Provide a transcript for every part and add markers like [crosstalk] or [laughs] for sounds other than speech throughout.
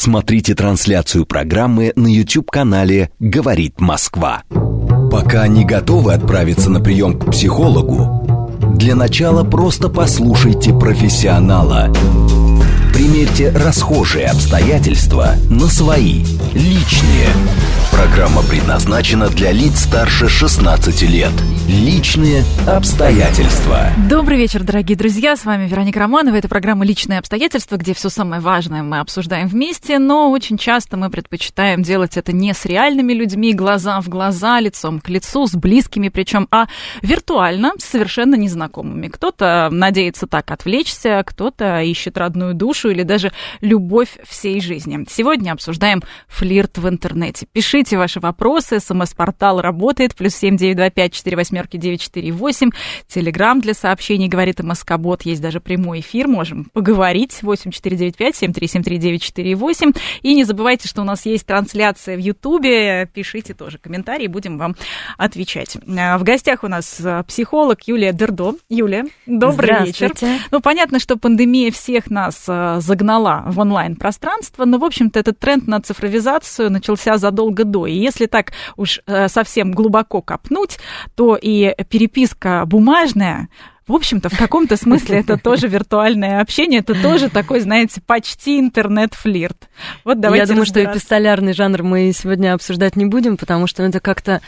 Смотрите трансляцию программы на YouTube-канале «Говорит Москва». Пока не готовы отправиться на прием к психологу, для начала просто послушайте профессионала. Примерьте расхожие обстоятельства на свои, личные – Программа предназначена для лиц старше 16 лет. Личные обстоятельства. Добрый вечер, дорогие друзья. С вами Вероника Романова. Это программа «Личные обстоятельства», где все самое важное мы обсуждаем вместе, но очень часто мы предпочитаем делать это не с реальными людьми, глаза в глаза, лицом к лицу, с близкими причем, а виртуально, с совершенно незнакомыми. Кто-то надеется так отвлечься, кто-то ищет родную душу или даже любовь всей жизни. Сегодня обсуждаем флирт в интернете. Пишите ваши вопросы. СМС-портал работает. Плюс семь девять два пять четыре восьмерки девять четыре восемь. Телеграмм для сообщений, говорит МСК-бот. Есть даже прямой эфир. Можем поговорить. Восемь четыре девять пять семь три семь три девять четыре восемь. И не забывайте, что у нас есть трансляция в Ютубе. Пишите тоже комментарии, будем вам отвечать. А, в гостях у нас а, психолог Юлия Дердо. Юлия, добрый вечер. Ну, понятно, что пандемия всех нас а, загнала в онлайн-пространство, но, в общем-то, этот тренд на цифровизацию начался задолго до. И если так уж э, совсем глубоко копнуть, то и переписка бумажная в общем-то, в каком-то смысле это [laughs] тоже виртуальное общение, это тоже такой, знаете, почти интернет-флирт. Вот давайте Я думаю, что эпистолярный жанр мы сегодня обсуждать не будем, потому что это как-то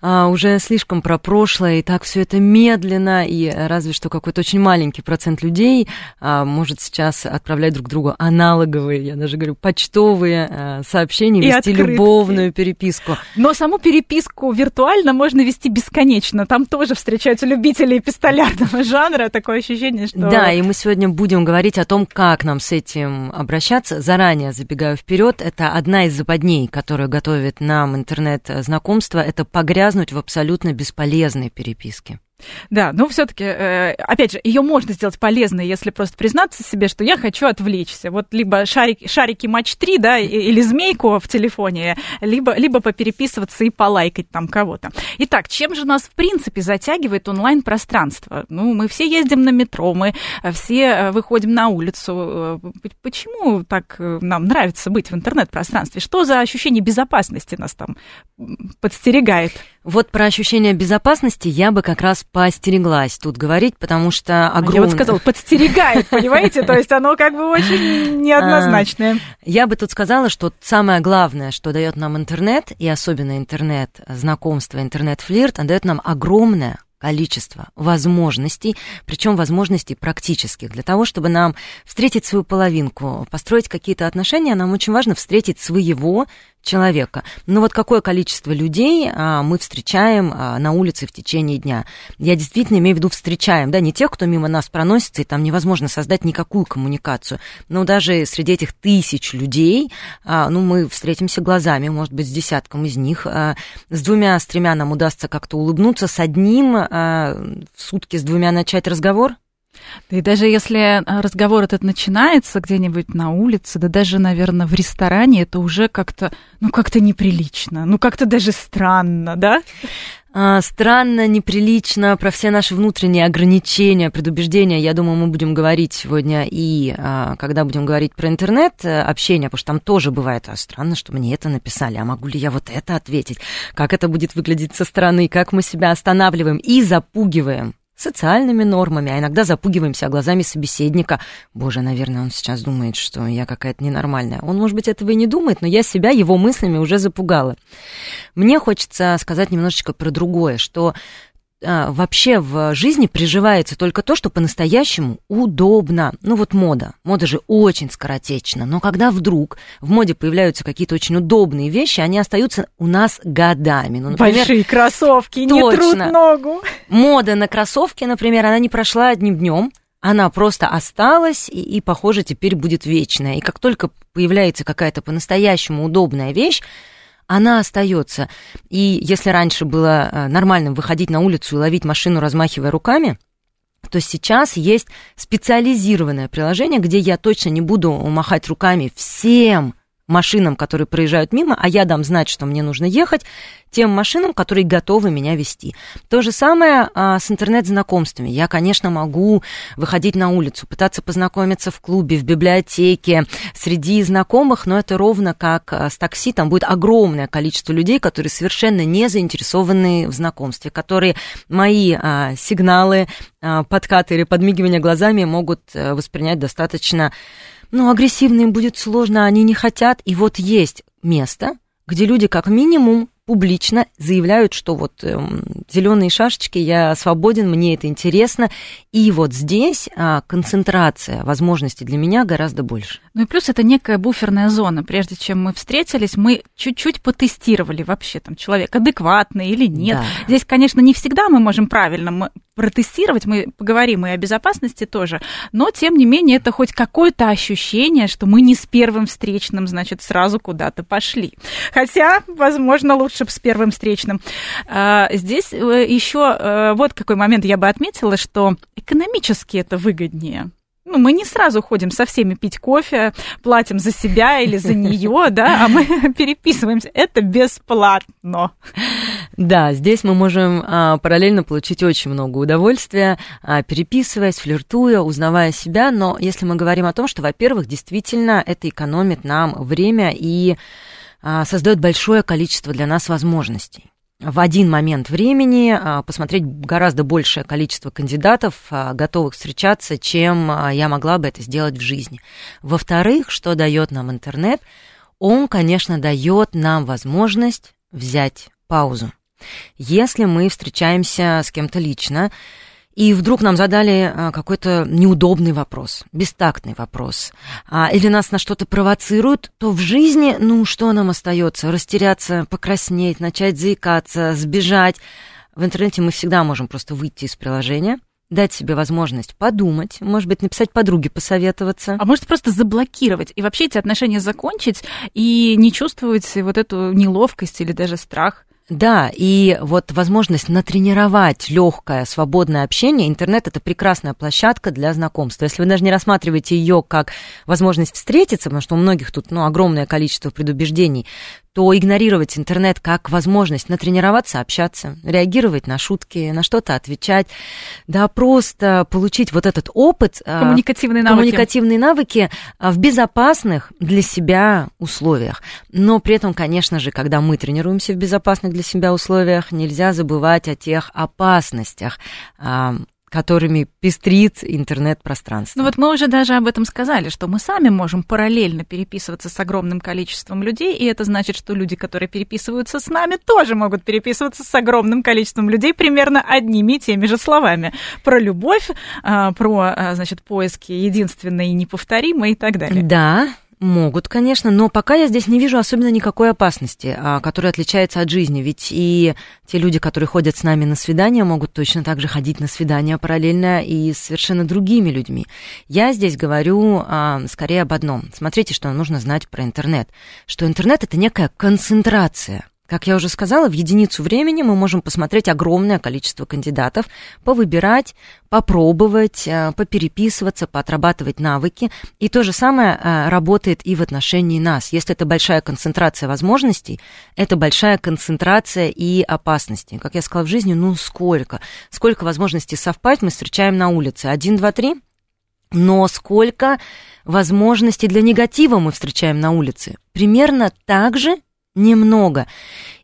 а, уже слишком про прошлое, и так все это медленно, и разве что какой-то очень маленький процент людей а, может сейчас отправлять друг другу аналоговые, я даже говорю, почтовые а, сообщения, и вести открытки. любовную переписку. Но саму переписку виртуально можно вести бесконечно. Там тоже встречаются любители эпистолярного [laughs] жанра, такое ощущение, что... Да, и мы сегодня будем говорить о том, как нам с этим обращаться. Заранее забегаю вперед, это одна из западней, которую готовит нам интернет-знакомство, это погрязнуть в абсолютно бесполезной переписке. Да, но все-таки, э, опять же, ее можно сделать полезной, если просто признаться себе, что я хочу отвлечься. Вот либо шарик, шарики матч 3, да, или змейку в телефоне, либо, либо попереписываться и полайкать там кого-то. Итак, чем же нас, в принципе, затягивает онлайн-пространство? Ну, мы все ездим на метро, мы все э, выходим на улицу. Э, почему так нам нравится быть в интернет-пространстве? Что за ощущение безопасности нас там подстерегает? Вот про ощущение безопасности я бы как раз поостереглась тут говорить, потому что огромное... Я вот сказала, подстерегает, понимаете? [laughs] То есть оно как бы очень неоднозначное. Я бы тут сказала, что самое главное, что дает нам интернет, и особенно интернет-знакомство, интернет-флирт, он дает нам огромное количество возможностей, причем возможностей практических. Для того, чтобы нам встретить свою половинку, построить какие-то отношения, нам очень важно встретить своего человека. Но вот какое количество людей а, мы встречаем а, на улице в течение дня? Я действительно имею в виду встречаем, да, не тех, кто мимо нас проносится, и там невозможно создать никакую коммуникацию. Но даже среди этих тысяч людей, а, ну, мы встретимся глазами, может быть, с десятком из них. А, с двумя, с тремя нам удастся как-то улыбнуться, с одним а, в сутки с двумя начать разговор. Да и даже если э, разговор этот начинается где-нибудь на улице, да даже, наверное, в ресторане, это уже как-то, ну, как-то неприлично, ну, как-то даже странно, да? А, странно, неприлично, про все наши внутренние ограничения, предубеждения, я думаю, мы будем говорить сегодня и а, когда будем говорить про интернет э, общение, потому что там тоже бывает, а странно, что мне это написали, а могу ли я вот это ответить, как это будет выглядеть со стороны, как мы себя останавливаем и запугиваем социальными нормами, а иногда запугиваемся глазами собеседника. Боже, наверное, он сейчас думает, что я какая-то ненормальная. Он, может быть, этого и не думает, но я себя его мыслями уже запугала. Мне хочется сказать немножечко про другое, что вообще в жизни приживается только то, что по-настоящему удобно. Ну вот мода. Мода же очень скоротечна. Но когда вдруг в моде появляются какие-то очень удобные вещи, они остаются у нас годами. Ну, например, Большие кроссовки, точно. не трут ногу. Мода на кроссовки, например, она не прошла одним днем. Она просто осталась и, и, похоже, теперь будет вечная. И как только появляется какая-то по-настоящему удобная вещь, она остается. И если раньше было э, нормальным выходить на улицу и ловить машину, размахивая руками, то сейчас есть специализированное приложение, где я точно не буду махать руками всем машинам, которые проезжают мимо, а я дам знать, что мне нужно ехать, тем машинам, которые готовы меня вести. То же самое а, с интернет-знакомствами. Я, конечно, могу выходить на улицу, пытаться познакомиться в клубе, в библиотеке, среди знакомых, но это ровно как а, с такси, там будет огромное количество людей, которые совершенно не заинтересованы в знакомстве, которые мои а, сигналы, а, подкаты или подмигивания глазами могут а, воспринять достаточно ну, агрессивно им будет сложно, они не хотят. И вот есть место, где люди как минимум публично заявляют, что вот эм, зеленые шашечки, я свободен, мне это интересно. И вот здесь а, концентрация возможностей для меня гораздо больше. Ну и плюс это некая буферная зона. Прежде чем мы встретились, мы чуть-чуть потестировали вообще, там, человек адекватный или нет. Да. Здесь, конечно, не всегда мы можем правильно протестировать, мы поговорим и о безопасности тоже, но, тем не менее, это хоть какое-то ощущение, что мы не с первым встречным, значит, сразу куда-то пошли. Хотя, возможно, лучше бы с первым встречным. А, здесь э, еще э, вот какой момент я бы отметила, что экономически это выгоднее ну, мы не сразу ходим со всеми пить кофе, платим за себя или за нее, [laughs] да, а мы [laughs] переписываемся. Это бесплатно. Да, здесь мы можем а, параллельно получить очень много удовольствия, а, переписываясь, флиртуя, узнавая себя. Но если мы говорим о том, что, во-первых, действительно это экономит нам время и а, создает большое количество для нас возможностей в один момент времени а, посмотреть гораздо большее количество кандидатов, а, готовых встречаться, чем а, я могла бы это сделать в жизни. Во-вторых, что дает нам интернет? Он, конечно, дает нам возможность взять паузу. Если мы встречаемся с кем-то лично, и вдруг нам задали а, какой-то неудобный вопрос, бестактный вопрос, а, или нас на что-то провоцируют, то в жизни, ну, что нам остается? Растеряться, покраснеть, начать заикаться, сбежать. В интернете мы всегда можем просто выйти из приложения, дать себе возможность подумать, может быть, написать подруге, посоветоваться. А может просто заблокировать и вообще эти отношения закончить и не чувствовать вот эту неловкость или даже страх. Да, и вот возможность натренировать легкое, свободное общение. Интернет это прекрасная площадка для знакомства. Если вы даже не рассматриваете ее как возможность встретиться, потому что у многих тут ну, огромное количество предубеждений, то игнорировать интернет как возможность натренироваться, общаться, реагировать на шутки, на что-то отвечать, да просто получить вот этот опыт, а, коммуникативные навыки, коммуникативные навыки а, в безопасных для себя условиях. Но при этом, конечно же, когда мы тренируемся в безопасных для себя условиях, нельзя забывать о тех опасностях, которыми пестрит интернет-пространство. Ну вот мы уже даже об этом сказали, что мы сами можем параллельно переписываться с огромным количеством людей, и это значит, что люди, которые переписываются с нами, тоже могут переписываться с огромным количеством людей примерно одними и теми же словами. Про любовь, а, про, а, значит, поиски единственной и неповторимой и так далее. Да, Могут, конечно, но пока я здесь не вижу особенно никакой опасности, а, которая отличается от жизни. Ведь и те люди, которые ходят с нами на свидания, могут точно так же ходить на свидания параллельно и с совершенно другими людьми. Я здесь говорю а, скорее об одном. Смотрите, что нужно знать про интернет. Что интернет — это некая концентрация как я уже сказала, в единицу времени мы можем посмотреть огромное количество кандидатов, повыбирать, попробовать, э, попереписываться, поотрабатывать навыки. И то же самое э, работает и в отношении нас. Если это большая концентрация возможностей, это большая концентрация и опасностей. Как я сказала, в жизни, ну сколько? Сколько возможностей совпасть мы встречаем на улице? Один, два, три? Но сколько возможностей для негатива мы встречаем на улице? Примерно так же немного.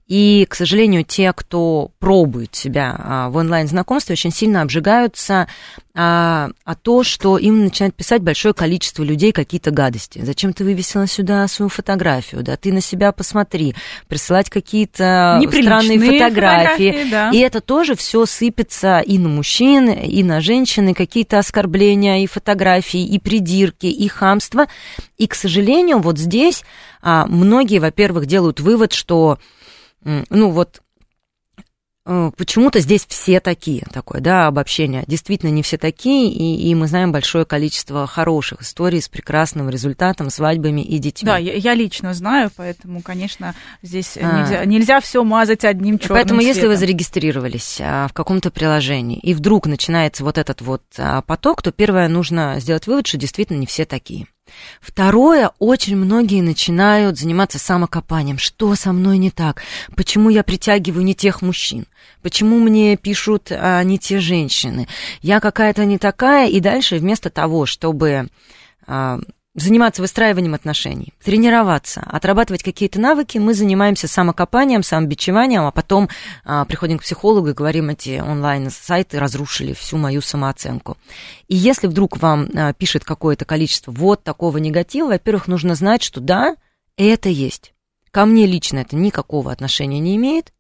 И, к сожалению, те, кто пробует себя а, в онлайн-знакомстве, очень сильно обжигаются а, а то, что им начинает писать большое количество людей какие-то гадости. Зачем ты вывесила сюда свою фотографию? Да, ты на себя посмотри. Присылать какие-то странные фотографии. фотографии да. И это тоже все сыпется и на мужчин, и на женщин, и какие-то оскорбления, и фотографии, и придирки, и хамство. И, к сожалению, вот здесь а, многие, во-первых, делают вывод, что ну вот э, почему-то здесь все такие, такое, да, обобщение. Действительно, не все такие, и, и мы знаем большое количество хороших историй с прекрасным результатом, свадьбами и детьми. Да, я, я лично знаю, поэтому, конечно, здесь а. нельзя, нельзя все мазать одним черным Поэтому, цветом. если вы зарегистрировались а, в каком-то приложении, и вдруг начинается вот этот вот а, поток, то первое нужно сделать вывод, что действительно не все такие Второе, очень многие начинают заниматься самокопанием. Что со мной не так? Почему я притягиваю не тех мужчин? Почему мне пишут а, не те женщины? Я какая-то не такая, и дальше вместо того, чтобы а, заниматься выстраиванием отношений, тренироваться, отрабатывать какие-то навыки, мы занимаемся самокопанием, самобичеванием, а потом а, приходим к психологу и говорим, эти онлайн-сайты разрушили всю мою самооценку. И если вдруг вам а, пишет какое-то количество вот такого негатива, во-первых, нужно знать, что да, это есть. Ко мне лично это никакого отношения не имеет,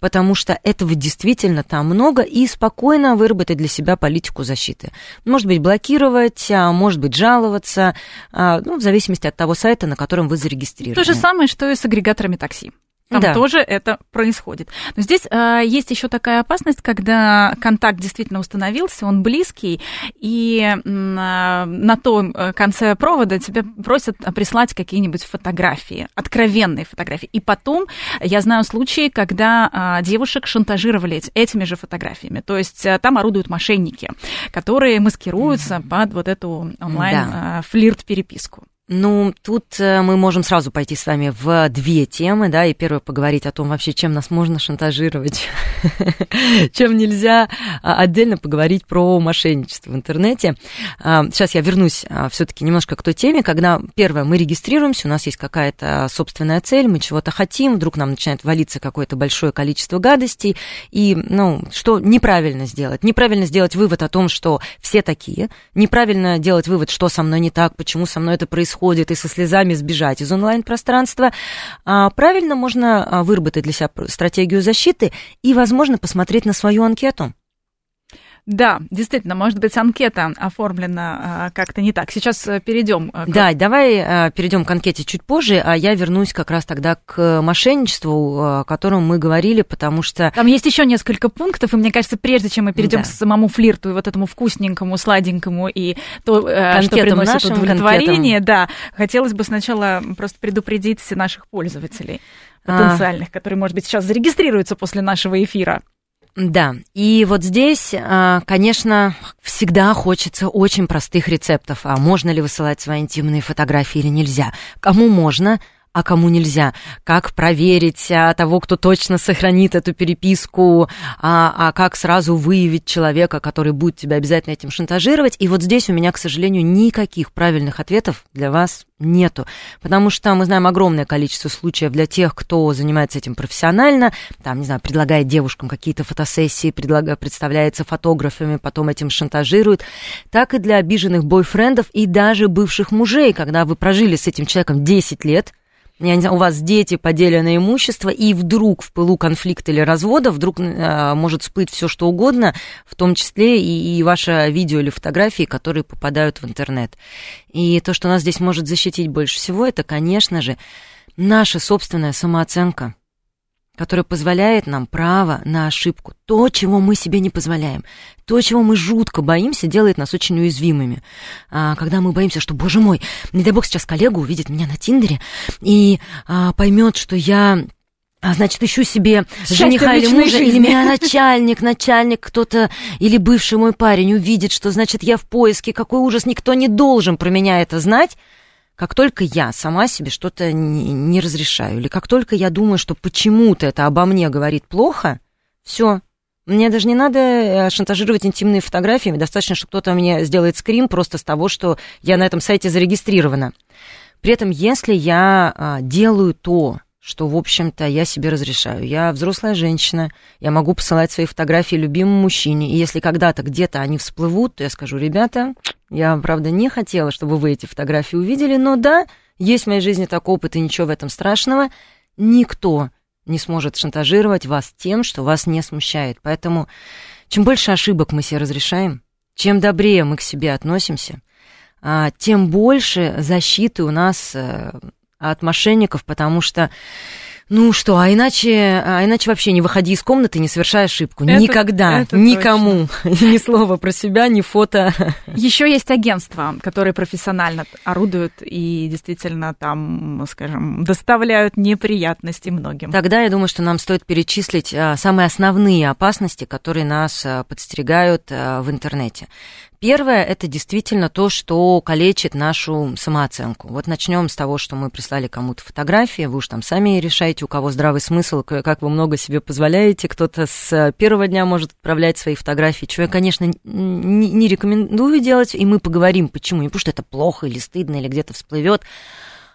потому что этого действительно там много, и спокойно выработать для себя политику защиты. Может быть, блокировать, а может быть, жаловаться, а, ну, в зависимости от того сайта, на котором вы зарегистрированы. То же самое, что и с агрегаторами такси. Там да. тоже это происходит. Но здесь э, есть еще такая опасность, когда контакт действительно установился, он близкий, и э, на том э, конце провода тебя просят прислать какие-нибудь фотографии, откровенные фотографии. И потом я знаю случаи, когда э, девушек шантажировали этими же фотографиями. То есть э, там орудуют мошенники, которые маскируются mm-hmm. под вот эту онлайн-флирт-переписку. Ну, тут э, мы можем сразу пойти с вами в две темы, да, и первое поговорить о том вообще, чем нас можно шантажировать, [laughs] чем нельзя, а, отдельно поговорить про мошенничество в интернете. А, сейчас я вернусь а, все-таки немножко к той теме, когда, первое, мы регистрируемся, у нас есть какая-то собственная цель, мы чего-то хотим, вдруг нам начинает валиться какое-то большое количество гадостей, и, ну, что неправильно сделать? Неправильно сделать вывод о том, что все такие, неправильно делать вывод, что со мной не так, почему со мной это происходит, происходит, и со слезами сбежать из онлайн-пространства, а, правильно можно а, выработать для себя стратегию защиты и, возможно, посмотреть на свою анкету. Да, действительно, может быть, анкета оформлена а, как-то не так. Сейчас э, перейдем. Э, к... Да, давай а, перейдем к анкете чуть позже, а я вернусь как раз тогда к мошенничеству, о котором мы говорили, потому что... Там есть еще несколько пунктов, и мне кажется, прежде чем мы перейдем да. к самому флирту и вот этому вкусненькому, сладенькому и то, Конкетам что приносит удовлетворение, конкетам. да, хотелось бы сначала просто предупредить наших пользователей потенциальных, а... которые, может быть, сейчас зарегистрируются после нашего эфира. Да, и вот здесь, а, конечно, всегда хочется очень простых рецептов. А можно ли высылать свои интимные фотографии или нельзя? Кому можно, а кому нельзя. Как проверить а, того, кто точно сохранит эту переписку, а, а как сразу выявить человека, который будет тебя обязательно этим шантажировать. И вот здесь у меня, к сожалению, никаких правильных ответов для вас нету. Потому что мы знаем огромное количество случаев для тех, кто занимается этим профессионально, там, не знаю, предлагает девушкам какие-то фотосессии, предлагает, представляется фотографами, потом этим шантажирует, так и для обиженных бойфрендов и даже бывших мужей, когда вы прожили с этим человеком 10 лет, я не знаю, у вас дети, поделенное имущество, и вдруг в пылу конфликта или развода вдруг э, может всплыть все что угодно, в том числе и, и ваше видео или фотографии, которые попадают в интернет. И то, что нас здесь может защитить больше всего, это, конечно же, наша собственная самооценка которое позволяет нам право на ошибку. То, чего мы себе не позволяем, то, чего мы жутко боимся, делает нас очень уязвимыми. А, когда мы боимся, что, боже мой, не дай бог сейчас коллега увидит меня на Тиндере и а, поймет, что я а, значит, ищу себе жениха или мужа, жизни. или меня начальник, начальник кто-то, или бывший мой парень увидит, что, значит, я в поиске, какой ужас, никто не должен про меня это знать. Как только я сама себе что-то не, не разрешаю, или как только я думаю, что почему-то это обо мне говорит плохо, все, мне даже не надо э, шантажировать интимные фотографии, достаточно, что кто-то мне сделает скрин просто с того, что я на этом сайте зарегистрирована. При этом, если я а, делаю то, что, в общем-то, я себе разрешаю. Я взрослая женщина, я могу посылать свои фотографии любимому мужчине, и если когда-то где-то они всплывут, то я скажу, ребята, я, правда, не хотела, чтобы вы эти фотографии увидели, но да, есть в моей жизни такой опыт, и ничего в этом страшного. Никто не сможет шантажировать вас тем, что вас не смущает. Поэтому чем больше ошибок мы себе разрешаем, чем добрее мы к себе относимся, а, тем больше защиты у нас э, от мошенников, потому что ну что, а иначе, а иначе вообще не выходи из комнаты, не совершай ошибку. Это, Никогда, это никому. [laughs] Ни слова про себя, ни фото. Еще есть агентства, которые профессионально орудуют и действительно там, скажем, доставляют неприятности многим. Тогда я думаю, что нам стоит перечислить а, самые основные опасности, которые нас а, подстерегают а, в интернете. Первое это действительно то, что калечит нашу самооценку. Вот начнем с того, что мы прислали кому-то фотографии, вы уж там сами решаете, у кого здравый смысл, как вы много себе позволяете. Кто-то с первого дня может отправлять свои фотографии, чего я, конечно, не, не рекомендую делать, и мы поговорим, почему. Не потому что это плохо или стыдно, или где-то всплывет,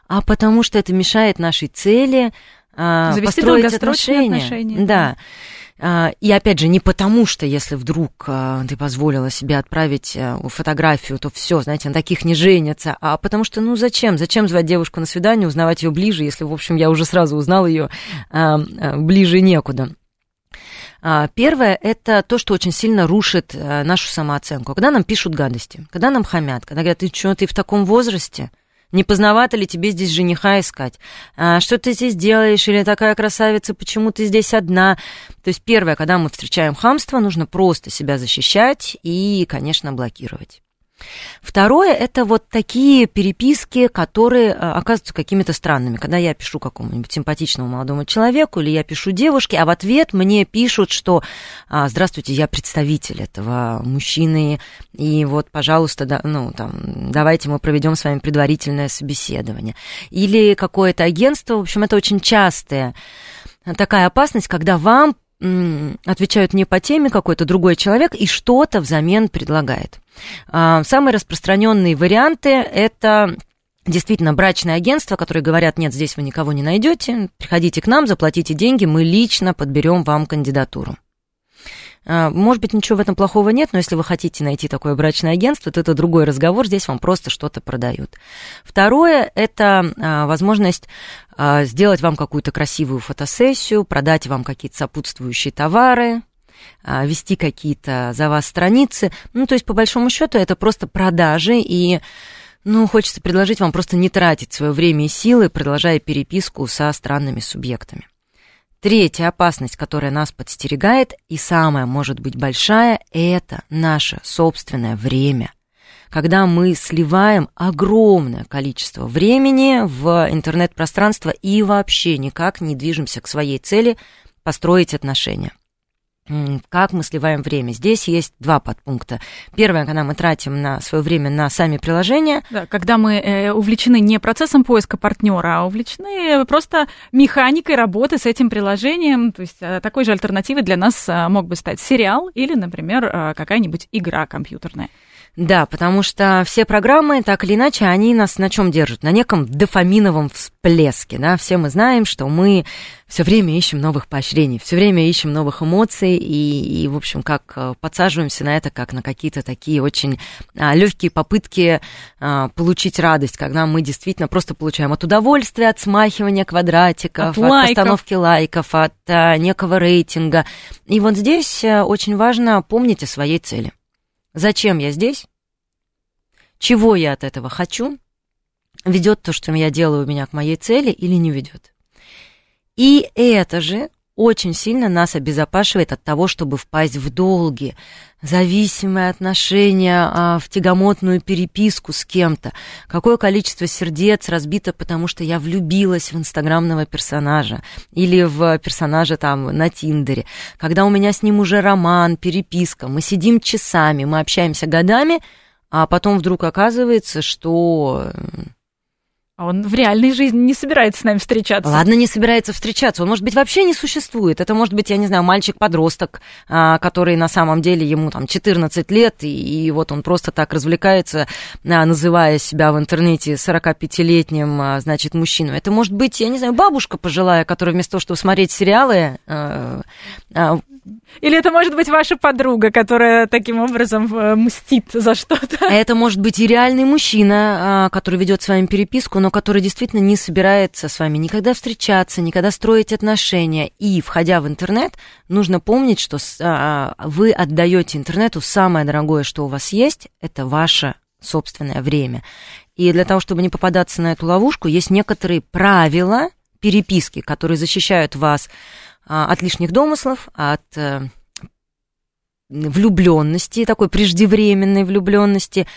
а потому что это мешает нашей цели а, Завести построить отношения. отношения. Да. А, и опять же, не потому, что если вдруг а, ты позволила себе отправить фотографию, то все, знаете, на таких не женятся, а потому что, ну зачем? Зачем звать девушку на свидание, узнавать ее ближе, если, в общем, я уже сразу узнал ее ближе некуда. Первое – это то, что очень сильно рушит нашу самооценку. Когда нам пишут гадости, когда нам хамят, когда говорят, ты что, ты в таком возрасте – не поздновато ли тебе здесь жениха искать? А, что ты здесь делаешь? Или такая красавица, почему ты здесь одна? То есть первое, когда мы встречаем хамство, нужно просто себя защищать и, конечно, блокировать. Второе – это вот такие переписки, которые а, оказываются какими-то странными. Когда я пишу какому-нибудь симпатичному молодому человеку, или я пишу девушке, а в ответ мне пишут, что «А, «Здравствуйте, я представитель этого мужчины, и вот, пожалуйста, да, ну, там, давайте мы проведем с вами предварительное собеседование». Или какое-то агентство, в общем, это очень частая такая опасность, когда вам отвечают не по теме какой-то другой человек и что-то взамен предлагает. А, самые распространенные варианты это действительно брачное агентство, которые говорят, нет, здесь вы никого не найдете, приходите к нам, заплатите деньги, мы лично подберем вам кандидатуру. А, может быть, ничего в этом плохого нет, но если вы хотите найти такое брачное агентство, то это другой разговор, здесь вам просто что-то продают. Второе – это а, возможность сделать вам какую-то красивую фотосессию, продать вам какие-то сопутствующие товары, вести какие-то за вас страницы. Ну, то есть, по большому счету, это просто продажи, и ну, хочется предложить вам просто не тратить свое время и силы, продолжая переписку со странными субъектами. Третья опасность, которая нас подстерегает, и самая, может быть, большая, это наше собственное время. Когда мы сливаем огромное количество времени в интернет-пространство и вообще никак не движемся к своей цели построить отношения как мы сливаем время. Здесь есть два подпункта. Первое, когда мы тратим на свое время на сами приложения. Да, когда мы э, увлечены не процессом поиска партнера, а увлечены просто механикой работы с этим приложением. То есть э, такой же альтернативой для нас э, мог бы стать сериал или, например, какая-нибудь игра компьютерная. Да, потому что все программы, так или иначе, они нас на чем держат? На неком дофаминовом всплеске, да, все мы знаем, что мы все время ищем новых поощрений, все время ищем новых эмоций и, и в общем, как э, подсаживаемся на это, как на какие-то такие очень а, легкие попытки а, получить радость, когда мы действительно просто получаем от удовольствия, от смахивания квадратиков, от, от лайков. постановки лайков, от а, некого рейтинга. И вот здесь э, очень важно помнить о своей цели. Зачем я здесь? Чего я от этого хочу? Ведет то, что я делаю, меня к моей цели или не ведет? И это же очень сильно нас обезопашивает от того, чтобы впасть в долги, зависимые отношения, а, в тягомотную переписку с кем-то. Какое количество сердец разбито, потому что я влюбилась в инстаграмного персонажа или в персонажа там на Тиндере. Когда у меня с ним уже роман, переписка, мы сидим часами, мы общаемся годами, а потом вдруг оказывается, что а он в реальной жизни не собирается с нами встречаться. Ладно, не собирается встречаться. Он, может быть, вообще не существует. Это может быть, я не знаю, мальчик-подросток, а, который на самом деле ему там 14 лет, и, и вот он просто так развлекается, а, называя себя в интернете 45-летним, а, значит, мужчиной. Это может быть, я не знаю, бабушка пожилая, которая вместо того, чтобы смотреть сериалы, или это может быть ваша подруга, которая таким образом э, мстит за что-то? Это может быть и реальный мужчина, а, который ведет с вами переписку, но который действительно не собирается с вами никогда встречаться, никогда строить отношения. И, входя в интернет, нужно помнить, что а, вы отдаете интернету самое дорогое, что у вас есть, это ваше собственное время. И для того, чтобы не попадаться на эту ловушку, есть некоторые правила переписки, которые защищают вас а, от лишних домыслов, от э, влюбленности, такой преждевременной влюбленности,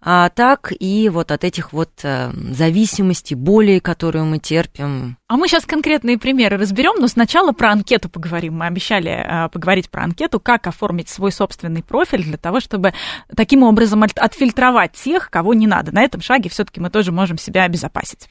а так и вот от этих вот э, зависимостей, боли, которую мы терпим. А мы сейчас конкретные примеры разберем, но сначала про анкету поговорим. Мы обещали э, поговорить про анкету, как оформить свой собственный профиль для того, чтобы таким образом отфильтровать тех, кого не надо. На этом шаге все-таки мы тоже можем себя обезопасить.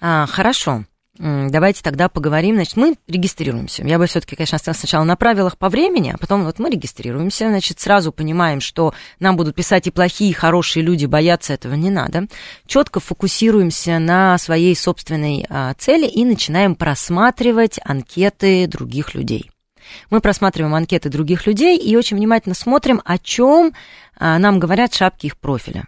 А, хорошо. Давайте тогда поговорим. Значит, мы регистрируемся. Я бы все-таки, конечно, остановилась сначала на правилах по времени, а потом вот мы регистрируемся. Значит, сразу понимаем, что нам будут писать и плохие, и хорошие люди, бояться этого не надо. Четко фокусируемся на своей собственной а, цели и начинаем просматривать анкеты других людей. Мы просматриваем анкеты других людей и очень внимательно смотрим, о чем а, нам говорят шапки их профиля.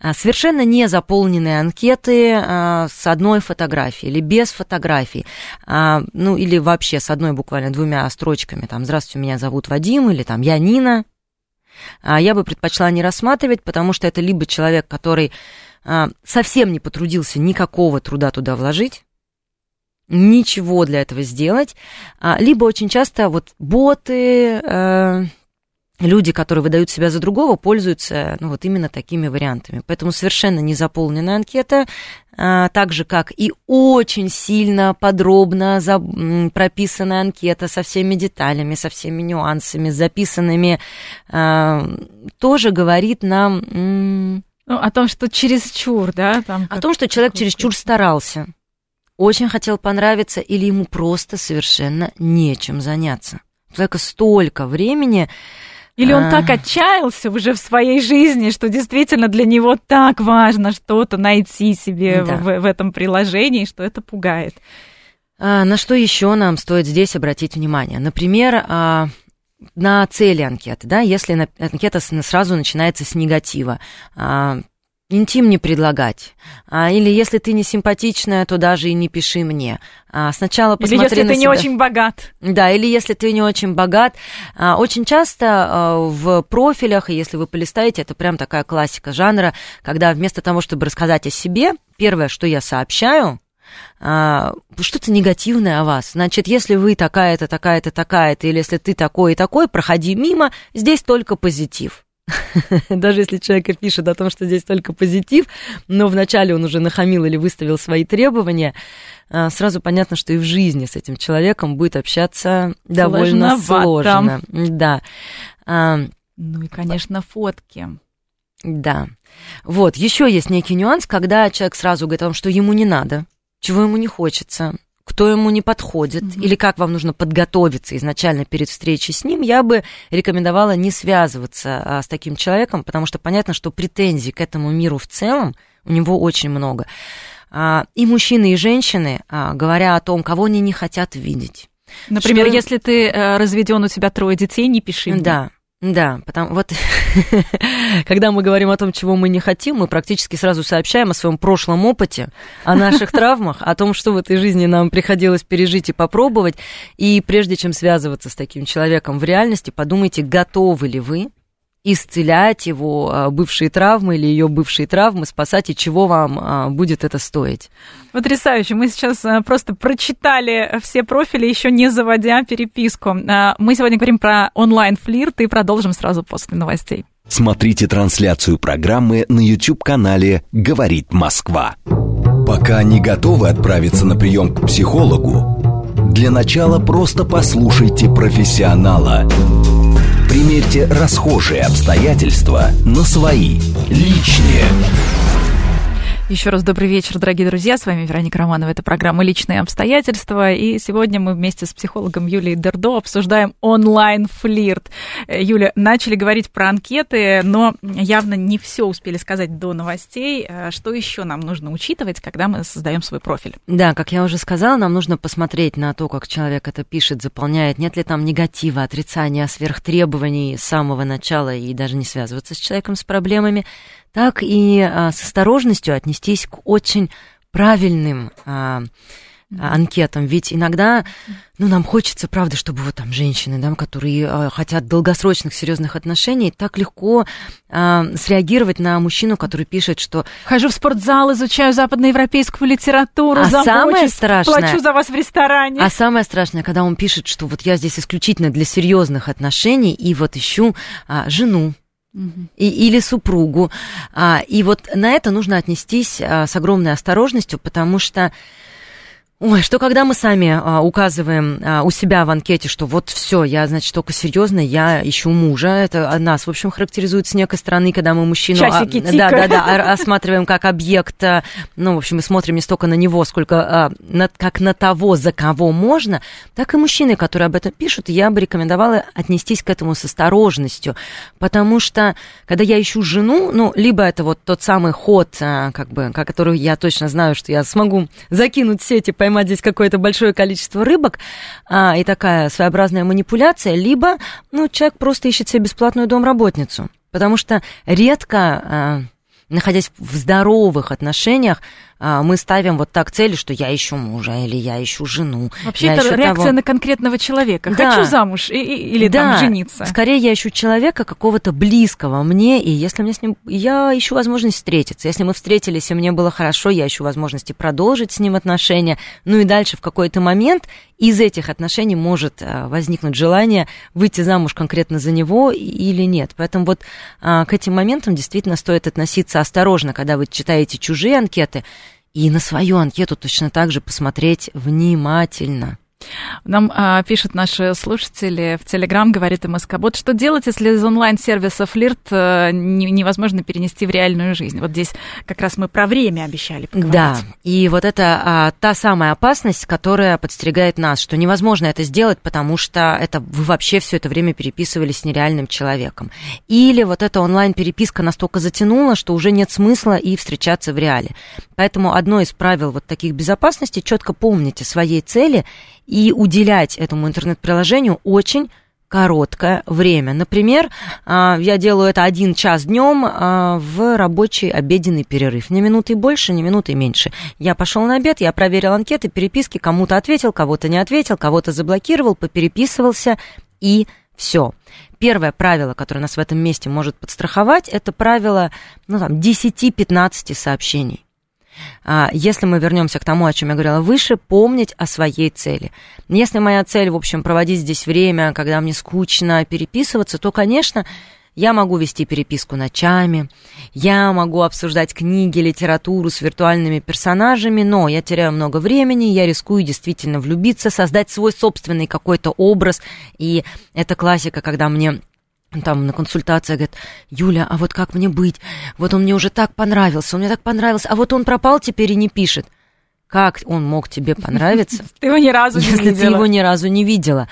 А, совершенно не заполненные анкеты а, с одной фотографией или без фотографий, а, ну или вообще с одной буквально двумя строчками, там «Здравствуйте, меня зовут Вадим» или там «Я Нина», я бы предпочла не рассматривать, потому что это либо человек, который совсем не потрудился никакого труда туда вложить, ничего для этого сделать, либо очень часто вот боты, э, люди, которые выдают себя за другого, пользуются ну, вот именно такими вариантами. Поэтому совершенно не заполненная анкета, а, так же, как и очень сильно подробно за, прописанная анкета со всеми деталями, со всеми нюансами, записанными, а, тоже говорит нам... Ну, о том, что чересчур, да? Там о том, что человек чересчур старался, очень хотел понравиться, или ему просто совершенно нечем заняться. У человека столько времени или он так отчаялся уже в своей жизни, что действительно для него так важно что-то найти себе да. в, в этом приложении, что это пугает. А, на что еще нам стоит здесь обратить внимание? Например, а, на цели анкеты, да, если анкета сразу начинается с негатива. Интим не предлагать. А, или если ты не симпатичная, то даже и не пиши мне. А, сначала посмотри Или если на ты себя. не очень богат. Да, или если ты не очень богат. А, очень часто а, в профилях, если вы полистаете, это прям такая классика жанра, когда вместо того, чтобы рассказать о себе, первое, что я сообщаю, а, что-то негативное о вас. Значит, если вы такая-то, такая-то, такая-то, или если ты такой и такой, проходи мимо, здесь только позитив. [laughs] Даже если человек пишет о том, что здесь только позитив, но вначале он уже нахамил или выставил свои требования, а, сразу понятно, что и в жизни с этим человеком будет общаться довольно сложно. Да. А, ну и, конечно, фотки. Да. Вот, еще есть некий нюанс, когда человек сразу говорит о том, что ему не надо, чего ему не хочется, кто ему не подходит, mm-hmm. или как вам нужно подготовиться изначально перед встречей с ним, я бы рекомендовала не связываться а, с таким человеком, потому что понятно, что претензий к этому миру в целом у него очень много. А, и мужчины, и женщины, а, говоря о том, кого они не хотят видеть. Например, что... если ты э, разведен, у тебя трое детей, не пиши мне. Да, да, потому вот [laughs] когда мы говорим о том, чего мы не хотим, мы практически сразу сообщаем о своем прошлом опыте, о наших [laughs] травмах, о том, что в этой жизни нам приходилось пережить и попробовать. И прежде чем связываться с таким человеком в реальности, подумайте, готовы ли вы исцелять его а, бывшие травмы или ее бывшие травмы, спасать, и чего вам а, будет это стоить. Потрясающе. Мы сейчас а, просто прочитали все профили, еще не заводя переписку. Мы сегодня говорим про онлайн-флирт и продолжим сразу после новостей. Смотрите трансляцию программы на YouTube-канале «Говорит Москва». Пока не готовы отправиться на прием к психологу, для начала просто послушайте профессионала – Примерьте расхожие обстоятельства на свои, личные. Еще раз добрый вечер, дорогие друзья. С вами Вероника Романова. Это программа «Личные обстоятельства». И сегодня мы вместе с психологом Юлией Дердо обсуждаем онлайн-флирт. Э, Юля, начали говорить про анкеты, но явно не все успели сказать до новостей. Э, что еще нам нужно учитывать, когда мы создаем свой профиль? Да, как я уже сказала, нам нужно посмотреть на то, как человек это пишет, заполняет, нет ли там негатива, отрицания, сверхтребований с самого начала и даже не связываться с человеком с проблемами так и а, с осторожностью отнестись к очень правильным а, анкетам. Ведь иногда, ну, нам хочется, правда, чтобы вот там женщины, да, которые э, хотят долгосрочных серьезных отношений, так легко э, среагировать на мужчину, который пишет, что... Хожу в спортзал, изучаю западноевропейскую литературу, а самое страшное, плачу за вас в ресторане. А самое страшное, когда он пишет, что вот я здесь исключительно для серьезных отношений и вот ищу а, жену, и, или супругу. А, и вот на это нужно отнестись а, с огромной осторожностью, потому что Ой, что когда мы сами а, указываем а, у себя в анкете, что вот все, я, значит, только серьезно, я ищу мужа. Это нас, в общем, характеризует с некой стороны, когда мы мужчину Часики а, да, да, да, осматриваем как объект. А, ну, в общем, мы смотрим не столько на него, сколько а, на, как на того, за кого можно, так и мужчины, которые об этом пишут, я бы рекомендовала отнестись к этому с осторожностью, потому что, когда я ищу жену, ну, либо это вот тот самый ход, а, как бы, который я точно знаю, что я смогу закинуть сети по поймать здесь какое-то большое количество рыбок, а, и такая своеобразная манипуляция, либо, ну, человек просто ищет себе бесплатную домработницу. Потому что редко, а, находясь в здоровых отношениях, мы ставим вот так цели, что я ищу мужа или я ищу жену. Вообще это реакция того... на конкретного человека. Да. Хочу замуж и, и, или да. там жениться. Скорее я ищу человека какого-то близкого мне, и если мне с ним... Я ищу возможность встретиться. Если мы встретились, и мне было хорошо, я ищу возможности продолжить с ним отношения. Ну и дальше в какой-то момент из этих отношений может а, возникнуть желание выйти замуж конкретно за него или нет. Поэтому вот а, к этим моментам действительно стоит относиться осторожно, когда вы читаете чужие анкеты, и на свою анкету точно так же посмотреть внимательно. Нам а, пишут наши слушатели в Телеграм, говорит МСК-бот, что делать, если из онлайн-сервиса флирт а, не, невозможно перенести в реальную жизнь? Вот здесь как раз мы про время обещали поговорить. Да, и вот это а, та самая опасность, которая подстерегает нас, что невозможно это сделать, потому что это вы вообще все это время переписывались с нереальным человеком. Или вот эта онлайн-переписка настолько затянула, что уже нет смысла и встречаться в реале. Поэтому одно из правил вот таких безопасности, четко помните своей цели и уделять этому интернет-приложению очень короткое время. Например, а, я делаю это один час днем а, в рабочий обеденный перерыв. Ни минуты больше, ни минуты меньше. Я пошел на обед, я проверил анкеты, переписки, кому-то ответил, кого-то не ответил, кого-то заблокировал, попереписывался и все. Первое правило, которое нас в этом месте может подстраховать, это правило ну, там, 10-15 сообщений. А, если мы вернемся к тому, о чем я говорила выше, помнить о своей цели. Если моя цель, в общем, проводить здесь время, когда мне скучно переписываться, то, конечно, я могу вести переписку ночами, я могу обсуждать книги, литературу с виртуальными персонажами, но я теряю много времени, я рискую действительно влюбиться, создать свой собственный какой-то образ. И это классика, когда мне там на консультации говорит, Юля, а вот как мне быть? Вот он мне уже так понравился, он мне так понравился, а вот он пропал теперь и не пишет. Как он мог тебе понравиться? [laughs] Ты его ни разу не видела. Если ты его ни разу не видела.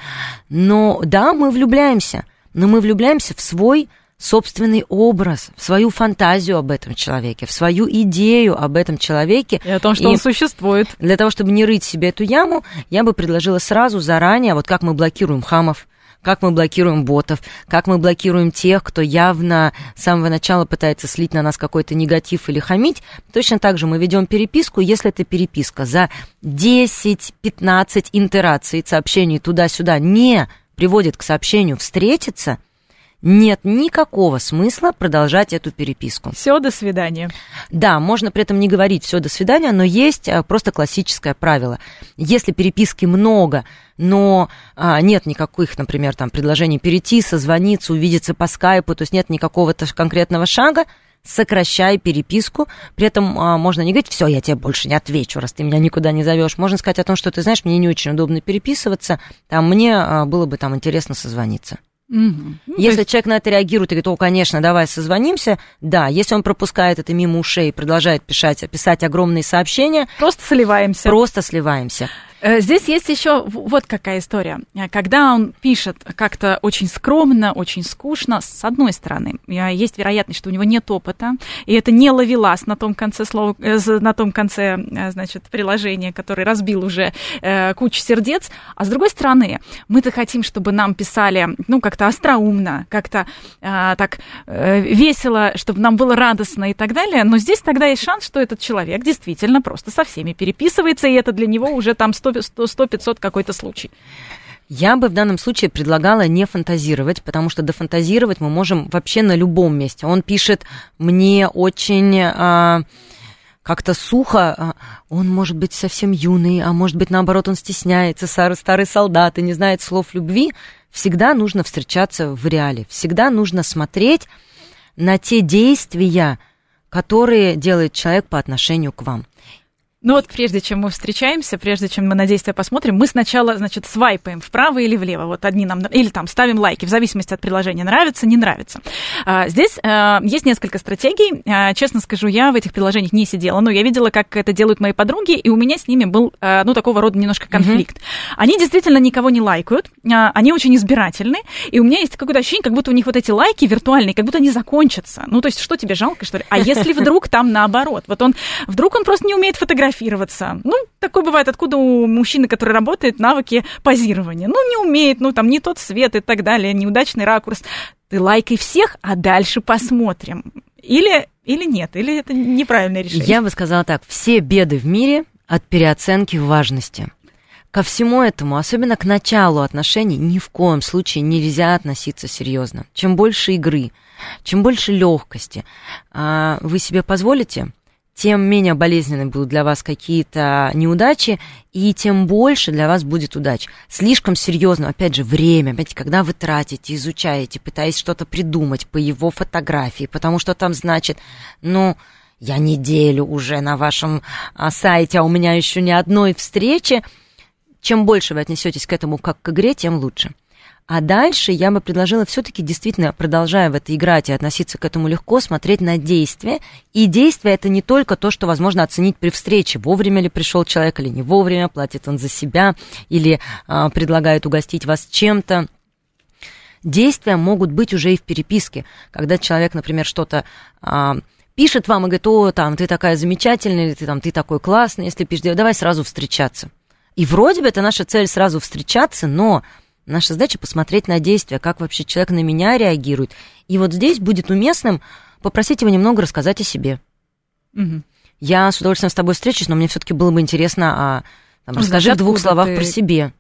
Но да, мы влюбляемся, но мы влюбляемся в свой собственный образ, в свою фантазию об этом человеке, в свою идею об этом человеке. И о том, что и он существует. Для того, чтобы не рыть себе эту яму, я бы предложила сразу, заранее, вот как мы блокируем хамов, как мы блокируем ботов, как мы блокируем тех, кто явно с самого начала пытается слить на нас какой-то негатив или хамить. Точно так же мы ведем переписку, если эта переписка за 10-15 интераций сообщений туда-сюда не приводит к сообщению «встретиться», нет никакого смысла продолжать эту переписку. Все, до свидания. Да, можно при этом не говорить все до свидания, но есть а, просто классическое правило. Если переписки много, но а, нет никаких, например, там предложений перейти, созвониться, увидеться по скайпу, то есть нет никакого конкретного шага, сокращай переписку. При этом а, можно не говорить, все, я тебе больше не отвечу, раз ты меня никуда не зовешь. Можно сказать о том, что ты знаешь, мне не очень удобно переписываться, там мне а, было бы там интересно созвониться. Угу. Если есть... человек на это реагирует и говорит, о, конечно, давай созвонимся, да, если он пропускает это мимо ушей и продолжает писать, писать огромные сообщения... Просто сливаемся. Просто сливаемся. Э, здесь есть еще вот какая история. Когда он пишет как-то очень скромно, очень скучно, с одной стороны, э, есть вероятность, что у него нет опыта, и это не ловелас на том конце слова, э, на том конце, значит, приложения, который разбил уже кучу сердец. А с другой стороны, мы-то хотим, чтобы нам писали, ну, как-то остроумно, как-то так весело, чтобы нам было радостно и так далее. Но здесь тогда есть шанс, что этот человек действительно просто со всеми переписывается, и это для него уже там 100 100-500 какой-то случай. Я бы в данном случае предлагала не фантазировать, потому что дофантазировать мы можем вообще на любом месте. Он пишет мне очень а, как-то сухо, а, он может быть совсем юный, а может быть наоборот он стесняется, старый, старый солдат и не знает слов любви. Всегда нужно встречаться в реале, всегда нужно смотреть на те действия, которые делает человек по отношению к вам. Ну вот прежде чем мы встречаемся, прежде чем мы на действие посмотрим, мы сначала, значит, свайпаем вправо или влево. Вот одни нам, или там ставим лайки, в зависимости от приложения, нравится, не нравится. А, здесь а, есть несколько стратегий. А, честно скажу, я в этих приложениях не сидела, но я видела, как это делают мои подруги, и у меня с ними был, ну, такого рода немножко конфликт. Mm-hmm. Они действительно никого не лайкают, они очень избирательны, и у меня есть какое-то ощущение, как будто у них вот эти лайки виртуальные, как будто они закончатся. Ну, то есть, что тебе жалко, что ли? А если [laughs] вдруг там наоборот? Вот он, вдруг он просто не умеет фотографировать, фотографироваться. Ну, такое бывает, откуда у мужчины, который работает, навыки позирования. Ну, не умеет, ну, там, не тот свет и так далее, неудачный ракурс. Ты лайкай всех, а дальше посмотрим. Или, или нет, или это неправильное решение. Я бы сказала так, все беды в мире от переоценки важности. Ко всему этому, особенно к началу отношений, ни в коем случае нельзя относиться серьезно. Чем больше игры, чем больше легкости а, вы себе позволите, тем менее болезненны будут для вас какие-то неудачи, и тем больше для вас будет удач. Слишком серьезно, опять же, время, опять, когда вы тратите, изучаете, пытаясь что-то придумать по его фотографии, потому что там значит, ну, я неделю уже на вашем а, сайте, а у меня еще ни одной встречи. Чем больше вы отнесетесь к этому как к игре, тем лучше. А дальше я бы предложила все-таки действительно, продолжая в это играть и относиться к этому легко, смотреть на действия. И действие это не только то, что возможно оценить при встрече, вовремя ли пришел человек или не вовремя, платит он за себя или а, предлагает угостить вас чем-то. Действия могут быть уже и в переписке, когда человек, например, что-то а, пишет вам и говорит, о, там, ты такая замечательная, или ты там, ты такой классный, если пишешь, давай сразу встречаться. И вроде бы это наша цель сразу встречаться, но Наша задача посмотреть на действия, как вообще человек на меня реагирует. И вот здесь будет уместным попросить его немного рассказать о себе. Угу. Я с удовольствием с тобой встречусь, но мне все-таки было бы интересно, а там, расскажи в двух словах ты... про себе.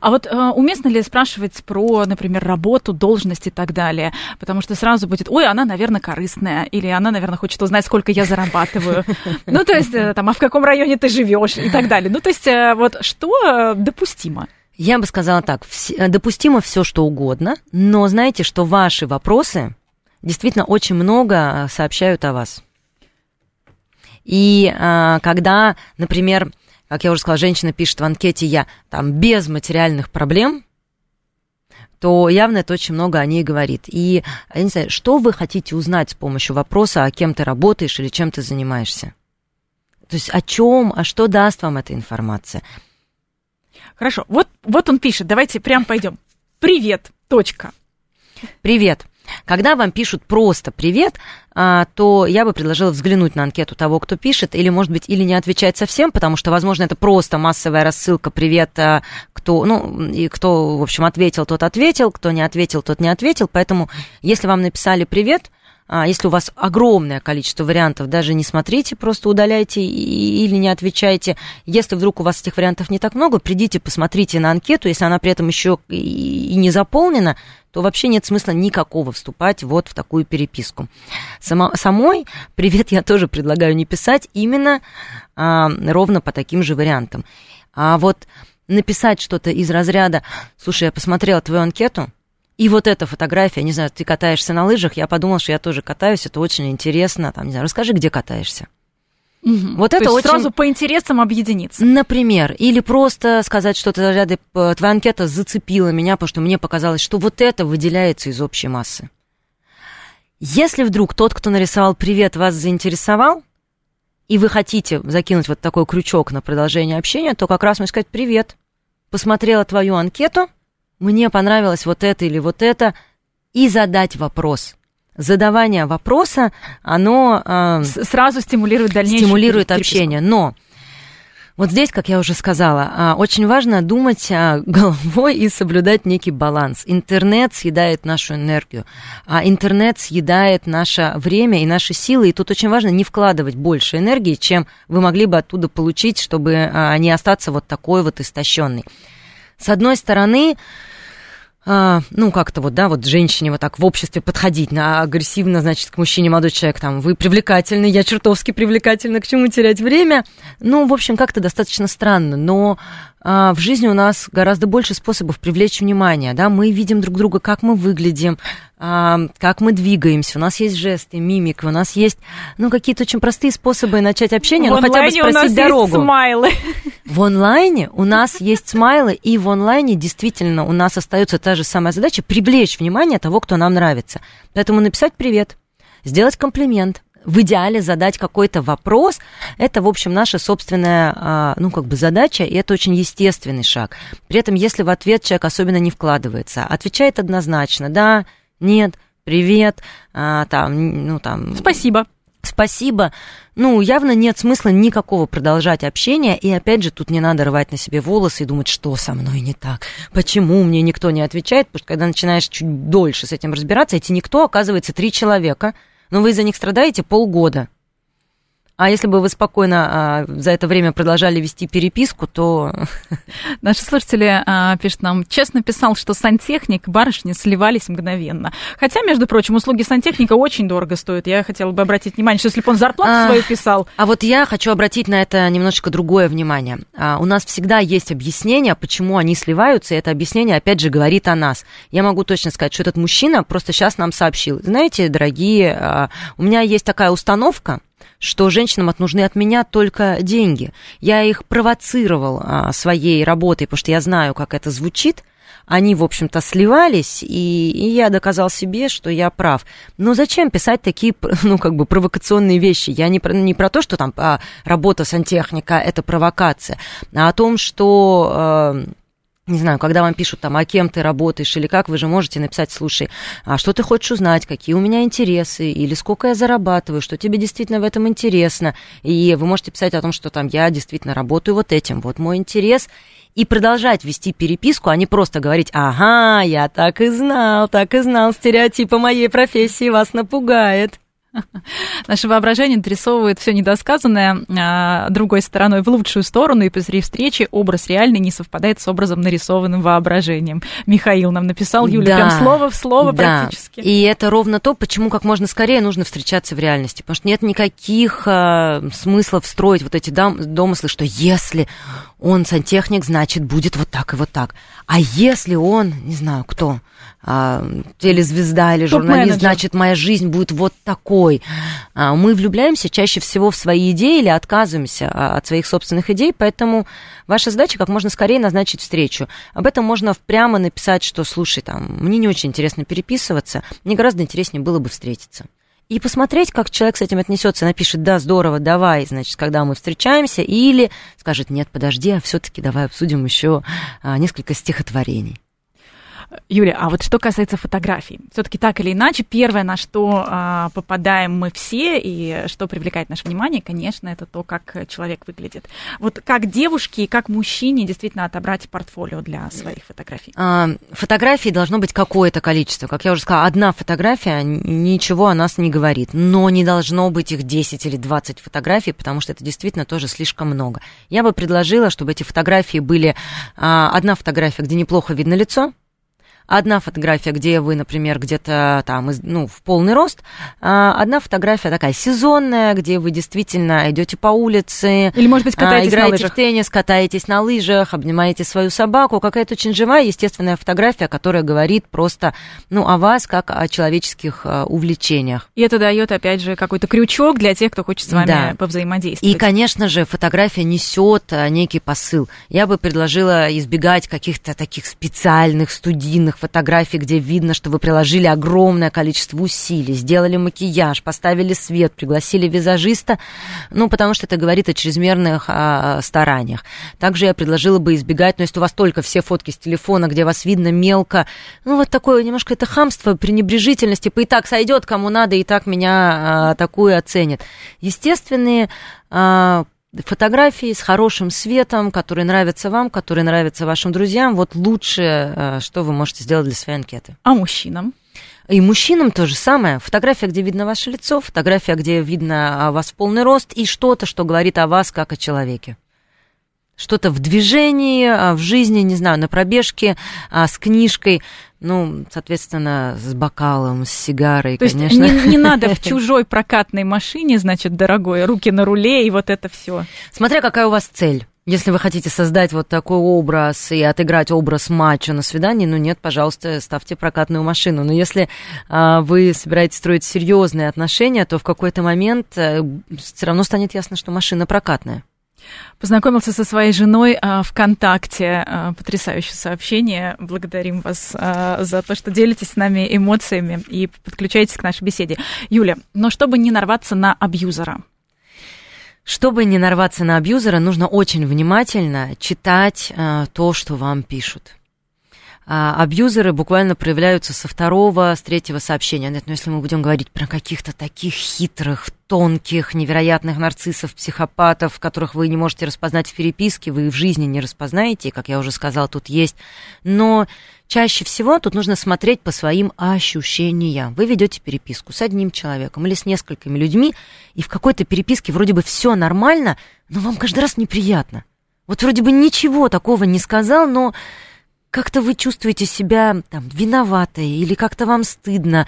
А вот э, уместно ли спрашивать про, например, работу, должность и так далее? Потому что сразу будет, ой, она, наверное, корыстная, или она, наверное, хочет узнать, сколько я зарабатываю. Ну, то есть, э, там, а в каком районе ты живешь и так далее. Ну, то есть, э, вот что э, допустимо? Я бы сказала так, э, допустимо все, что угодно, но знаете, что ваши вопросы действительно очень много э, сообщают о вас. И а, когда, например, как я уже сказала, женщина пишет в анкете, я там без материальных проблем, то явно это очень много о ней говорит. И, я не знаю, что вы хотите узнать с помощью вопроса, о кем ты работаешь или чем ты занимаешься? То есть о чем, а что даст вам эта информация? Хорошо, вот, вот он пишет, давайте прям пойдем. Привет, точка. Привет. Когда вам пишут просто «привет», а, то я бы предложила взглянуть на анкету того, кто пишет, или, может быть, или не отвечать совсем, потому что, возможно, это просто массовая рассылка «привет», а, кто, ну, и кто, в общем, ответил, тот ответил, кто не ответил, тот не ответил, поэтому, если вам написали «привет», если у вас огромное количество вариантов, даже не смотрите, просто удаляйте или не отвечайте. Если вдруг у вас этих вариантов не так много, придите, посмотрите на анкету. Если она при этом еще и не заполнена, то вообще нет смысла никакого вступать вот в такую переписку. Само, самой привет я тоже предлагаю не писать именно а, ровно по таким же вариантам. А вот написать что-то из разряда, слушай, я посмотрела твою анкету, и вот эта фотография, не знаю, ты катаешься на лыжах, я подумала, что я тоже катаюсь, это очень интересно. Там, не знаю, расскажи, где катаешься. Угу. Вот То это очень... сразу по интересам объединиться. Например, или просто сказать что-то ряды, твоя анкета зацепила меня, потому что мне показалось, что вот это выделяется из общей массы. Если вдруг тот, кто нарисовал привет, вас заинтересовал, и вы хотите закинуть вот такой крючок на продолжение общения, то как раз можно сказать «Привет, посмотрела твою анкету, мне понравилось вот это или вот это», и задать вопрос. Задавание вопроса, оно... Э, Сразу стимулирует дальнейшее Стимулирует общение, но вот здесь, как я уже сказала, а, очень важно думать а, головой и соблюдать некий баланс. Интернет съедает нашу энергию, а интернет съедает наше время и наши силы, и тут очень важно не вкладывать больше энергии, чем вы могли бы оттуда получить, чтобы не остаться вот такой вот истощенной. С одной стороны, а, ну, как-то вот, да, вот женщине вот так в обществе подходить на агрессивно, значит, к мужчине молодой человек, там, вы привлекательный, я чертовски привлекательна, к чему терять время? Ну, в общем, как-то достаточно странно, но в жизни у нас гораздо больше способов привлечь внимание, да, мы видим друг друга, как мы выглядим, а, как мы двигаемся, у нас есть жесты, мимика, у нас есть, ну, какие-то очень простые способы начать общение, в ну, хотя бы спросить у нас дорогу. Есть смайлы. В онлайне у нас есть смайлы, и в онлайне действительно у нас остается та же самая задача привлечь внимание того, кто нам нравится. Поэтому написать привет, сделать комплимент, в идеале задать какой-то вопрос, это, в общем, наша собственная, а, ну, как бы задача, и это очень естественный шаг. При этом, если в ответ человек особенно не вкладывается, отвечает однозначно, да, нет, привет, а, там, ну, там... Спасибо. Спасибо. Ну, явно нет смысла никакого продолжать общение, и опять же, тут не надо рвать на себе волосы и думать, что со мной не так, почему мне никто не отвечает, потому что когда начинаешь чуть дольше с этим разбираться, эти никто, оказывается, три человека – но вы за них страдаете полгода. А если бы вы спокойно а, за это время продолжали вести переписку, то... [laughs] Наши слушатели а, пишут нам, честно писал, что сантехник, барышни сливались мгновенно. Хотя, между прочим, услуги сантехника очень дорого стоят. Я хотела бы обратить внимание, что если бы он зарплату а, свою писал... А вот я хочу обратить на это немножечко другое внимание. А, у нас всегда есть объяснение, почему они сливаются, и это объяснение, опять же, говорит о нас. Я могу точно сказать, что этот мужчина просто сейчас нам сообщил. Знаете, дорогие, а, у меня есть такая установка, что женщинам от нужны от меня только деньги. Я их провоцировал а, своей работой, потому что я знаю, как это звучит. Они, в общем-то, сливались, и, и я доказал себе, что я прав. Но зачем писать такие, [laughs] ну, как бы, провокационные вещи? Я не про, не про то, что там а, работа сантехника – это провокация, а о том, что... А, не знаю, когда вам пишут там, а кем ты работаешь? или как, вы же можете написать, слушай, а что ты хочешь узнать, какие у меня интересы, или сколько я зарабатываю, что тебе действительно в этом интересно. И вы можете писать о том, что там я действительно работаю вот этим, вот мой интерес, и продолжать вести переписку, а не просто говорить, ага, я так и знал, так и знал, стереотипы моей профессии вас напугает. [laughs] Наше воображение дорисовывает все недосказанное а, другой стороной в лучшую сторону, и при встрече образ реальный не совпадает с образом, нарисованным воображением. Михаил нам написал, Юля, да, прям слово в слово да. практически. И это ровно то, почему как можно скорее нужно встречаться в реальности. Потому что нет никаких а, смыслов строить вот эти дом, домыслы, что если он сантехник, значит, будет вот так и вот так. А если он, не знаю, кто, а, телезвезда или журналист, значит, моя жизнь будет вот такой. А, мы влюбляемся чаще всего в свои идеи или отказываемся а, от своих собственных идей, поэтому ваша задача как можно скорее назначить встречу. Об этом можно прямо написать, что, слушай, там, мне не очень интересно переписываться, мне гораздо интереснее было бы встретиться и посмотреть, как человек с этим отнесется, напишет, да, здорово, давай, значит, когда мы встречаемся, или скажет, нет, подожди, а все-таки давай обсудим еще а, несколько стихотворений. Юля, а вот что касается фотографий, все-таки так или иначе, первое, на что а, попадаем мы все и что привлекает наше внимание, конечно, это то, как человек выглядит. Вот как девушке и как мужчине действительно отобрать портфолио для своих фотографий? А, фотографий должно быть какое-то количество. Как я уже сказала, одна фотография ничего о нас не говорит, но не должно быть их 10 или 20 фотографий, потому что это действительно тоже слишком много. Я бы предложила, чтобы эти фотографии были а, одна фотография, где неплохо видно лицо, Одна фотография, где вы, например, где-то там, ну, в полный рост. А одна фотография такая сезонная, где вы действительно идете по улице. Или, может быть, а, катаетесь играете на лыжах. в теннис, катаетесь на лыжах, обнимаете свою собаку. Какая-то очень живая, естественная фотография, которая говорит просто, ну, о вас, как о человеческих а, увлечениях. И это дает, опять же, какой-то крючок для тех, кто хочет с вами да. повзаимодействовать. И, конечно же, фотография несет некий посыл. Я бы предложила избегать каких-то таких специальных студийных тех фотографий, где видно, что вы приложили огромное количество усилий, сделали макияж, поставили свет, пригласили визажиста, ну, потому что это говорит о чрезмерных а, стараниях. Также я предложила бы избегать, но если у вас только все фотки с телефона, где вас видно мелко, ну, вот такое немножко это хамство, пренебрежительность, типа и так сойдет, кому надо, и так меня а, такую оценят. Естественные а, фотографии с хорошим светом, которые нравятся вам, которые нравятся вашим друзьям, вот лучшее, а, что вы можете сделать для своей анкеты. А мужчинам? И мужчинам то же самое. Фотография, где видно ваше лицо, фотография, где видно вас в полный рост, и что-то, что говорит о вас как о человеке что-то в движении, а, в жизни, не знаю, на пробежке, а, с книжкой, ну, соответственно, с бокалом, с сигарой, То конечно. есть не, не надо в [laughs] чужой прокатной машине, значит, дорогой, руки на руле и вот это все. Смотря какая у вас цель. Если вы хотите создать вот такой образ и отыграть образ матча на свидании, ну нет, пожалуйста, ставьте прокатную машину. Но если а, вы собираетесь строить серьезные отношения, то в какой-то момент а, все равно станет ясно, что машина прокатная. Познакомился со своей женой а, ВКонтакте. А, потрясающее сообщение. Благодарим вас а, за то, что делитесь с нами эмоциями и подключаетесь к нашей беседе. Юля, но чтобы не нарваться на абьюзера, чтобы не нарваться на абьюзера, нужно очень внимательно читать э, то, что вам пишут. А, абьюзеры буквально проявляются со второго, с третьего сообщения. Но если мы будем говорить про каких-то таких хитрых, тонких, невероятных нарциссов, психопатов, которых вы не можете распознать в переписке, вы в жизни не распознаете, как я уже сказала, тут есть. Но чаще всего тут нужно смотреть по своим ощущениям. Вы ведете переписку с одним человеком или с несколькими людьми, и в какой-то переписке вроде бы все нормально, но вам каждый раз неприятно. Вот вроде бы ничего такого не сказал, но как-то вы чувствуете себя там виноватой или как-то вам стыдно.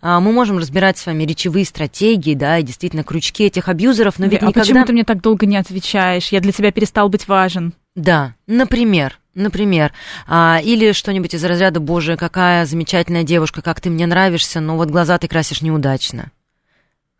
А, мы можем разбирать с вами речевые стратегии, да, и действительно крючки этих абьюзеров, но ведь а никогда... почему ты мне так долго не отвечаешь? Я для тебя перестал быть важен. Да, например, например, а, или что-нибудь из разряда «Боже, какая замечательная девушка, как ты мне нравишься, но вот глаза ты красишь неудачно».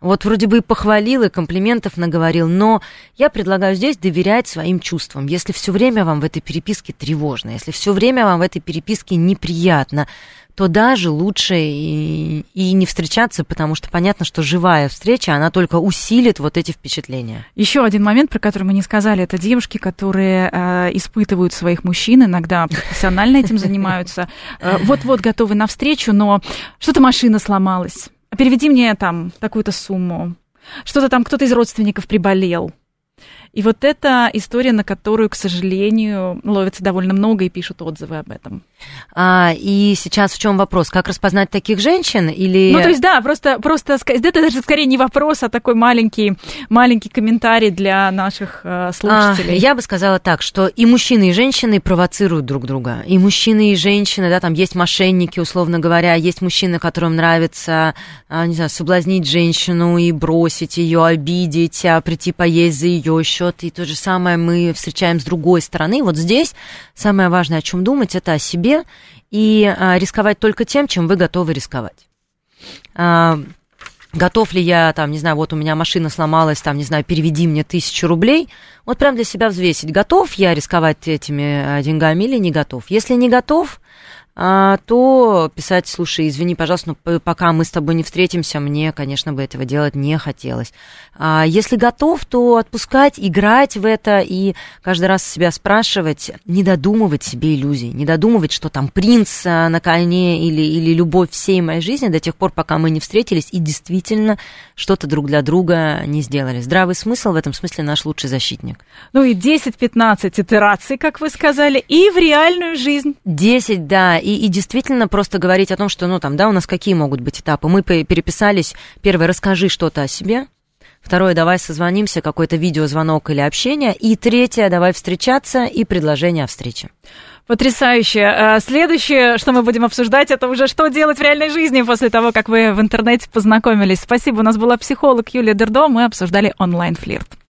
Вот вроде бы и похвалил, и комплиментов наговорил, но я предлагаю здесь доверять своим чувствам. Если все время вам в этой переписке тревожно, если все время вам в этой переписке неприятно, то даже лучше и, и не встречаться, потому что понятно, что живая встреча, она только усилит вот эти впечатления. Еще один момент, про который мы не сказали, это девушки, которые э, испытывают своих мужчин, иногда профессионально этим занимаются, э, вот-вот готовы навстречу, но что-то машина сломалась переведи мне там такую-то сумму. Что-то там кто-то из родственников приболел. И вот это история, на которую, к сожалению, ловится довольно много и пишут отзывы об этом. А, и сейчас в чем вопрос? Как распознать таких женщин или... Ну, то есть, да, просто, просто это даже скорее не вопрос, а такой маленький, маленький комментарий для наших э, слушателей. А, я бы сказала так, что и мужчины, и женщины провоцируют друг друга. И мужчины, и женщины, да, там есть мошенники, условно говоря, есть мужчины, которым нравится, а, не знаю, соблазнить женщину и бросить ее, обидеть, а прийти поесть за ее счет. И то же самое мы встречаем с другой стороны. Вот здесь самое важное, о чем думать, это о себе и а, рисковать только тем, чем вы готовы рисковать. А, готов ли я, там, не знаю, вот у меня машина сломалась, там, не знаю, переведи мне тысячу рублей, вот прям для себя взвесить, готов я рисковать этими а, деньгами или не готов. Если не готов, то писать, слушай, извини, пожалуйста, но пока мы с тобой не встретимся, мне, конечно, бы этого делать не хотелось. А если готов, то отпускать, играть в это и каждый раз себя спрашивать, не додумывать себе иллюзий, не додумывать, что там принц а, на коне или, или любовь всей моей жизни до тех пор, пока мы не встретились и действительно что-то друг для друга не сделали. Здравый смысл в этом смысле наш лучший защитник. Ну и 10-15 итераций, как вы сказали, и в реальную жизнь. 10, да, и, и действительно просто говорить о том, что, ну там, да, у нас какие могут быть этапы. Мы переписались, первое, расскажи что-то о себе, Второе, давай созвонимся, какой-то видеозвонок или общение. И третье, давай встречаться и предложение о встрече. Потрясающе. А, следующее, что мы будем обсуждать, это уже что делать в реальной жизни после того, как вы в интернете познакомились. Спасибо. У нас была психолог Юлия Дердо. Мы обсуждали онлайн-флирт.